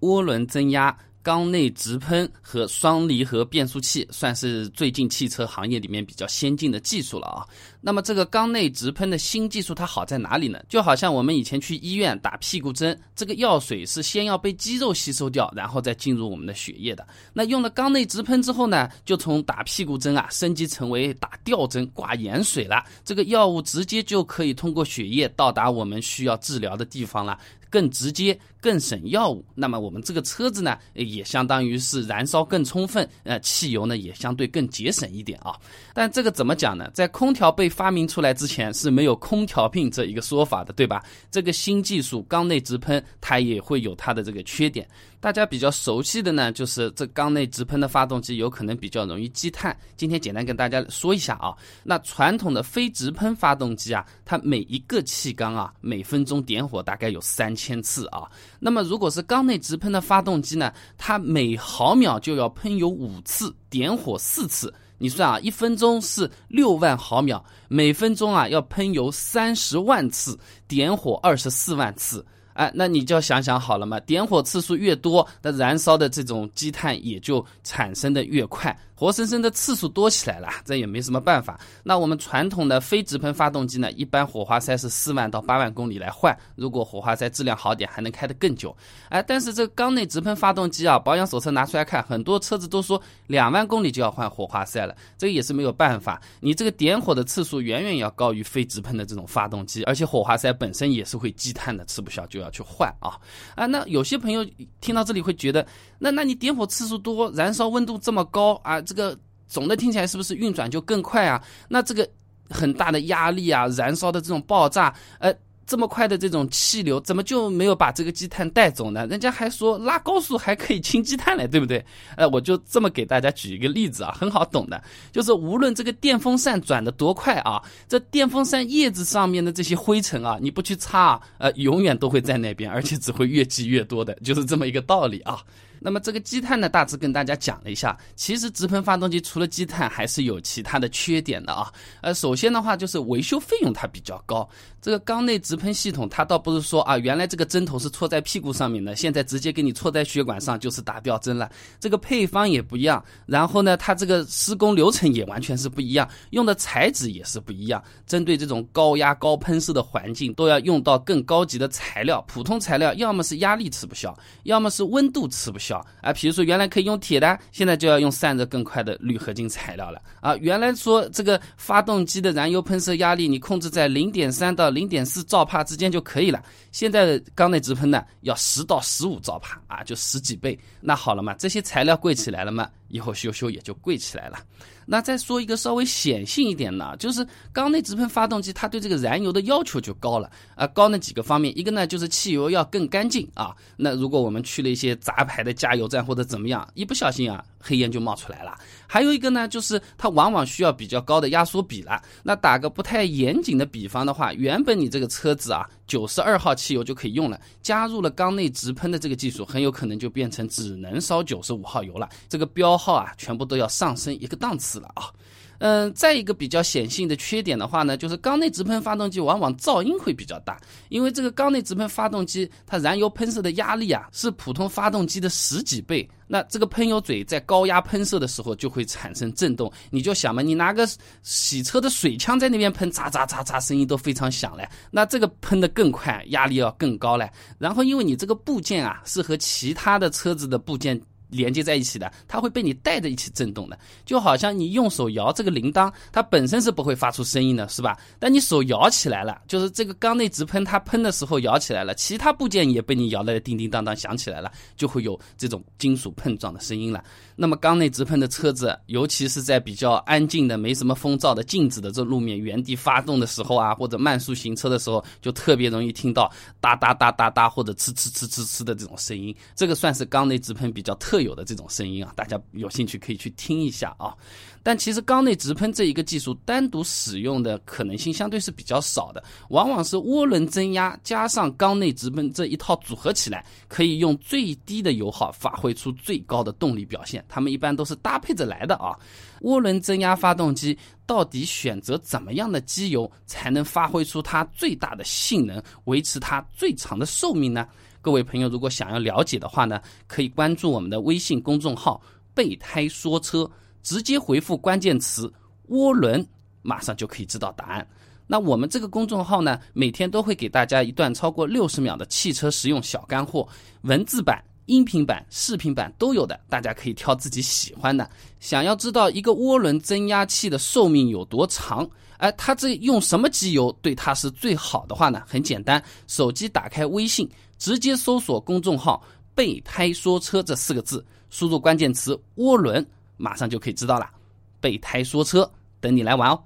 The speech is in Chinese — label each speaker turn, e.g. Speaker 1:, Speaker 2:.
Speaker 1: 涡轮增压。缸内直喷和双离合变速器算是最近汽车行业里面比较先进的技术了啊。那么这个缸内直喷的新技术它好在哪里呢？就好像我们以前去医院打屁股针，这个药水是先要被肌肉吸收掉，然后再进入我们的血液的。那用了缸内直喷之后呢，就从打屁股针啊升级成为打吊针挂盐水了。这个药物直接就可以通过血液到达我们需要治疗的地方了。更直接、更省药物，那么我们这个车子呢，也相当于是燃烧更充分，呃，汽油呢也相对更节省一点啊。但这个怎么讲呢？在空调被发明出来之前是没有空调病这一个说法的，对吧？这个新技术缸内直喷，它也会有它的这个缺点。大家比较熟悉的呢，就是这缸内直喷的发动机有可能比较容易积碳。今天简单跟大家说一下啊，那传统的非直喷发动机啊，它每一个气缸啊，每分钟点火大概有三千次啊。那么如果是缸内直喷的发动机呢，它每毫秒就要喷油五次，点火四次。你算啊，一分钟是六万毫秒，每分钟啊要喷油三十万次，点火二十四万次。哎，那你就要想想好了嘛，点火次数越多，那燃烧的这种积碳也就产生的越快。活生生的次数多起来了，这也没什么办法。那我们传统的非直喷发动机呢，一般火花塞是四万到八万公里来换。如果火花塞质量好点，还能开得更久。哎，但是这个缸内直喷发动机啊，保养手册拿出来看，很多车子都说两万公里就要换火花塞了。这个也是没有办法，你这个点火的次数远远要高于非直喷的这种发动机，而且火花塞本身也是会积碳的，吃不消就要去换啊。啊，那有些朋友听到这里会觉得，那那你点火次数多，燃烧温度这么高啊？这个总的听起来是不是运转就更快啊？那这个很大的压力啊，燃烧的这种爆炸，呃。这么快的这种气流，怎么就没有把这个积碳带走呢？人家还说拉高速还可以清积碳嘞，对不对？呃，我就这么给大家举一个例子啊，很好懂的，就是无论这个电风扇转的多快啊，这电风扇叶子上面的这些灰尘啊，你不去擦，呃，永远都会在那边，而且只会越积越多的，就是这么一个道理啊。那么这个积碳呢，大致跟大家讲了一下。其实直喷发动机除了积碳，还是有其他的缺点的啊。呃，首先的话就是维修费用它比较高。这个缸内直喷系统，它倒不是说啊，原来这个针头是戳在屁股上面的，现在直接给你戳在血管上就是打吊针了。这个配方也不一样，然后呢，它这个施工流程也完全是不一样，用的材质也是不一样。针对这种高压高喷式的环境，都要用到更高级的材料。普通材料要么是压力吃不消，要么是温度吃不消。小啊，比如说原来可以用铁的，现在就要用散热更快的铝合金材料了啊。原来说这个发动机的燃油喷射压力你控制在零点三到零点四兆帕之间就可以了，现在缸内直喷呢要十到十五兆帕啊，就十几倍。那好了嘛，这些材料贵起来了嘛，以后修修也就贵起来了。那再说一个稍微显性一点的，就是缸内直喷发动机，它对这个燃油的要求就高了啊，高那几个方面，一个呢就是汽油要更干净啊。那如果我们去了一些杂牌的加油站或者怎么样，一不小心啊。黑烟就冒出来了。还有一个呢，就是它往往需要比较高的压缩比了。那打个不太严谨的比方的话，原本你这个车子啊，九十二号汽油就可以用了，加入了缸内直喷的这个技术，很有可能就变成只能烧九十五号油了。这个标号啊，全部都要上升一个档次了啊。嗯，再一个比较显性的缺点的话呢，就是缸内直喷发动机往往噪音会比较大，因为这个缸内直喷发动机它燃油喷射的压力啊是普通发动机的十几倍，那这个喷油嘴在高压喷射的时候就会产生震动，你就想嘛，你拿个洗车的水枪在那边喷，喳喳喳喳，声音都非常响嘞，那这个喷的更快，压力要更高嘞，然后因为你这个部件啊是和其他的车子的部件。连接在一起的，它会被你带着一起震动的，就好像你用手摇这个铃铛，它本身是不会发出声音的，是吧？但你手摇起来了，就是这个缸内直喷，它喷的时候摇起来了，其他部件也被你摇的叮叮当当响起来了，就会有这种金属碰撞的声音了。那么缸内直喷的车子，尤其是在比较安静的、没什么风噪的静止的这路面原地发动的时候啊，或者慢速行车的时候，就特别容易听到哒哒哒哒哒或者呲呲呲呲呲的这种声音。这个算是缸内直喷比较特特有的这种声音啊，大家有兴趣可以去听一下啊。但其实缸内直喷这一个技术单独使用的可能性相对是比较少的，往往是涡轮增压加上缸内直喷这一套组合起来，可以用最低的油耗发挥出最高的动力表现。它们一般都是搭配着来的啊。涡轮增压发动机到底选择怎么样的机油才能发挥出它最大的性能，维持它最长的寿命呢？各位朋友如果想要了解的话呢，可以关注我们的微信公众号“备胎说车”，直接回复关键词“涡轮”，马上就可以知道答案。那我们这个公众号呢，每天都会给大家一段超过六十秒的汽车实用小干货，文字版、音频版、视频版都有的，大家可以挑自己喜欢的。想要知道一个涡轮增压器的寿命有多长，哎，它这用什么机油对它是最好的话呢？很简单，手机打开微信，直接搜索公众号“备胎说车”这四个字，输入关键词“涡轮”，马上就可以知道了。备胎说车，等你来玩哦。